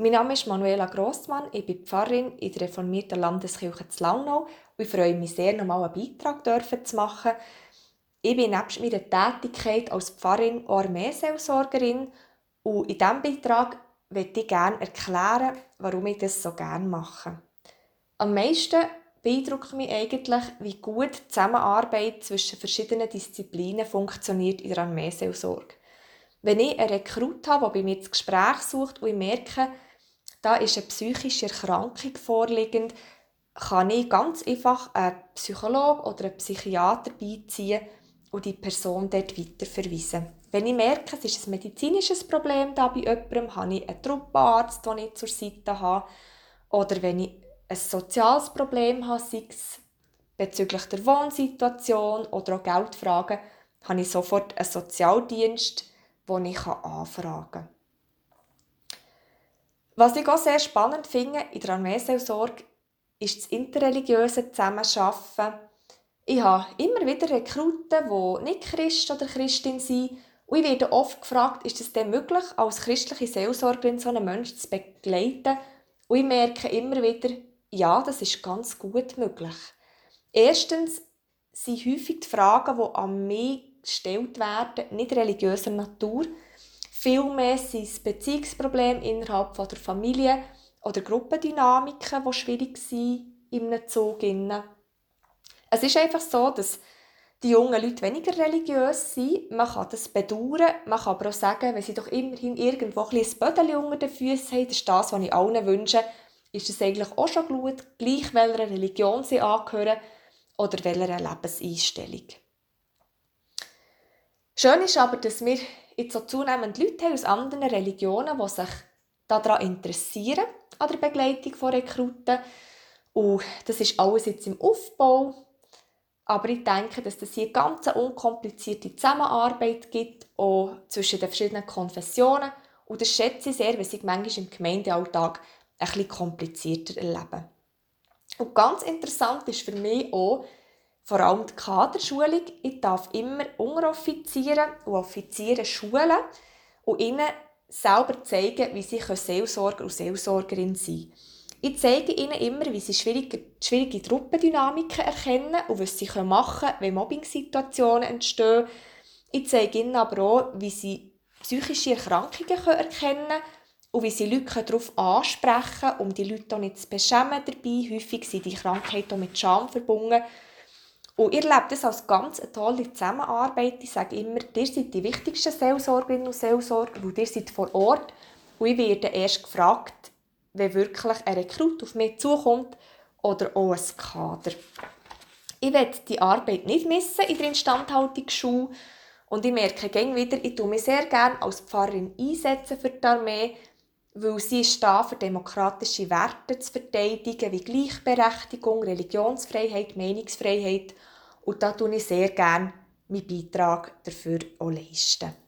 Mein Name ist Manuela Grossmann, ich bin Pfarrerin in der reformierten Landeskirche zu Launau und ich freue mich sehr, nochmal einen Beitrag dürfen zu machen. Ich bin nebst meiner Tätigkeit als Pfarrerin Armeeseelsorgerin und in diesem Beitrag möchte ich gerne erklären, warum ich das so gerne mache. Am meisten beeindruckt mich eigentlich, wie gut die Zusammenarbeit zwischen verschiedenen Disziplinen funktioniert in der Armeeseelsorge. Wenn ich einen Rekrut habe, der bei mir das Gespräch sucht und ich merke, da ist eine psychische Erkrankung vorliegend, kann ich ganz einfach einen Psychologen oder einen Psychiater beiziehen und die Person dort weiterverweisen. Wenn ich merke, es ist ein medizinisches Problem da bei jemandem, habe ich einen Truppenarzt, den ich zur Seite habe. Oder wenn ich ein soziales Problem habe, sei es bezüglich der Wohnsituation oder auch Geldfragen, habe ich sofort einen Sozialdienst, den ich anfragen kann. Was ich auch sehr spannend finde in der Armeeseelsorge, ist das interreligiöse Zusammenarbeiten. Ich habe immer wieder Rekruten, die nicht Christ oder Christin sind. Und ich werde oft gefragt, ist es denn möglich, als christliche Seelsorgerin so einen Menschen zu begleiten? Und ich merke immer wieder, ja, das ist ganz gut möglich. Erstens sind häufig die Fragen, die an mich gestellt werden, nicht religiöser Natur, Vielmehr sind es Beziehungsprobleme innerhalb der Familie oder Gruppendynamiken, die schwierig sind in einem Zug. Es ist einfach so, dass die jungen Leute weniger religiös sind. Man kann das bedauern. Man kann aber auch sagen, wenn sie doch immerhin irgendwo ein Bödeli unter den Füßen haben, das ist das, was ich allen wünsche, ist es eigentlich auch schon gut, gleich welcher Religion sie angehören oder welcher Lebenseinstellung. Schön ist aber, dass wir jetzt so zunehmend Leute aus anderen Religionen, die sich daran interessieren, an der Begleitung von Rekruten. Und das ist alles jetzt im Aufbau. Aber ich denke, dass es hier ganz eine unkomplizierte Zusammenarbeit gibt, auch zwischen den verschiedenen Konfessionen. Und das schätze ich sehr, weil sie manchmal im Gemeindealltag ein bisschen komplizierter erleben. Und ganz interessant ist für mich auch, vor allem die Kaderschulung. Ich darf immer Unteroffiziere und Offiziere schulen und ihnen selber zeigen, wie sie Seelsorger und Seelsorgerin sein können. Ich zeige ihnen immer, wie sie schwierige, schwierige Truppendynamiken erkennen und was sie machen können, wenn Mobbing-Situationen entstehen. Ich zeige ihnen aber auch, wie sie psychische Erkrankungen erkennen können und wie sie Leute darauf ansprechen um die Leute auch nicht zu beschämen dabei. Häufig sind die Krankheiten auch mit Scham verbunden und ihr lebt das als ganz eine tolle Zusammenarbeit. Ich sage immer, ihr seid die wichtigsten Seelsorgerinnen und Seelsorger, weil ihr seid vor Ort. Und ich werde erst gefragt, wenn wirklich ein Rekrut auf mich zukommt oder auch ein Kader. Ich werde die Arbeit nicht missen in der Instandhaltungsschule. Und ich merke gäng wieder, ich tue mich sehr gerne als Pfarrerin einsetzen für die Armee, weil sie ist da für demokratische Werte zu verteidigen, wie Gleichberechtigung, Religionsfreiheit, Meinungsfreiheit. Und da tue ich sehr gerne meinen Beitrag dafür auch leisten.